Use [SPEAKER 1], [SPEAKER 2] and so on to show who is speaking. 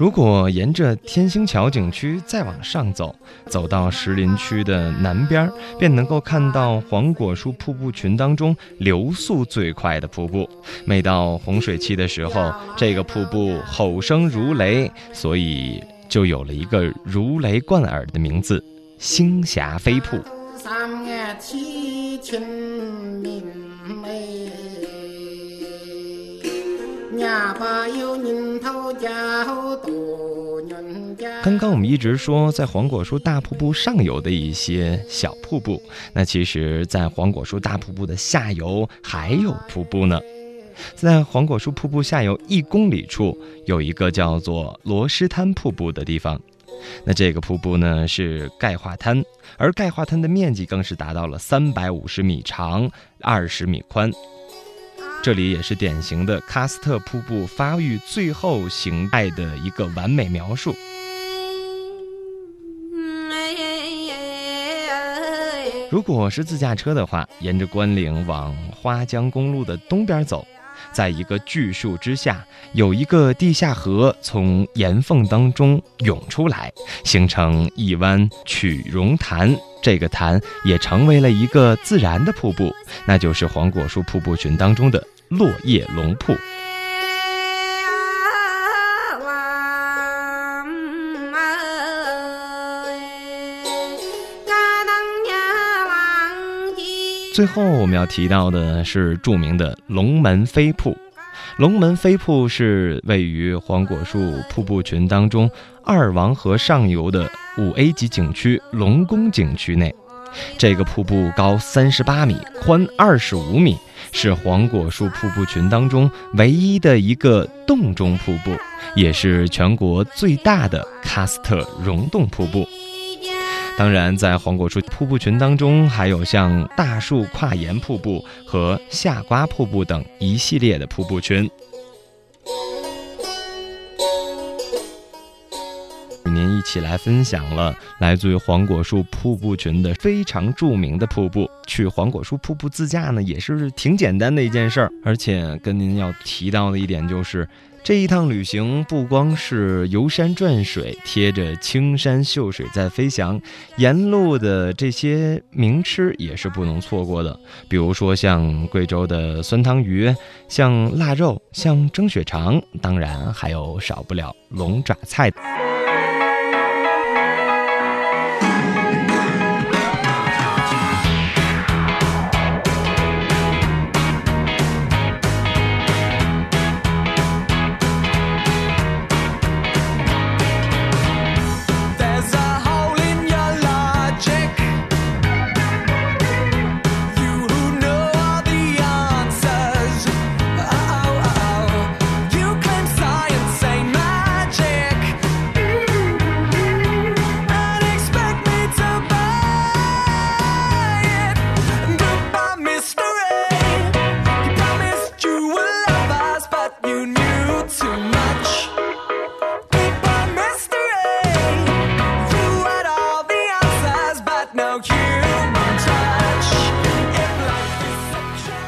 [SPEAKER 1] 如果沿着天星桥景区再往上走，走到石林区的南边，便能够看到黄果树瀑布群当中流速最快的瀑布。每到洪水期的时候，这个瀑布吼声如雷，所以就有了一个如雷贯耳的名字——星霞飞瀑。刚刚我们一直说在黄果树大瀑布上游的一些小瀑布，那其实，在黄果树大瀑布的下游还有瀑布呢。在黄果树瀑布下游一公里处，有一个叫做罗斯滩瀑布的地方。那这个瀑布呢是钙化滩，而钙化滩的面积更是达到了三百五十米长，二十米宽。这里也是典型的喀斯特瀑布发育最后形态的一个完美描述。如果是自驾车的话，沿着关岭往花江公路的东边走，在一个巨树之下，有一个地下河从岩缝当中涌出来，形成一湾曲溶潭。这个潭也成为了一个自然的瀑布，那就是黄果树瀑布群当中的落叶龙瀑。最后我们要提到的是著名的龙门飞瀑。龙门飞瀑是位于黄果树瀑布群当中二王河上游的五 A 级景区龙宫景区内。这个瀑布高三十八米，宽二十五米，是黄果树瀑布群当中唯一的一个洞中瀑布，也是全国最大的喀斯特溶洞瀑布。当然，在黄果树瀑布群当中，还有像大树跨岩瀑布和夏瓜瀑布等一系列的瀑布群。与您一起来分享了来自于黄果树瀑布群的非常著名的瀑布。去黄果树瀑布自驾呢，也是挺简单的一件事儿。而且跟您要提到的一点就是。这一趟旅行不光是游山转水，贴着青山秀水在飞翔，沿路的这些名吃也是不能错过的。比如说像贵州的酸汤鱼，像腊肉，像蒸血肠，当然还有少不了龙爪菜。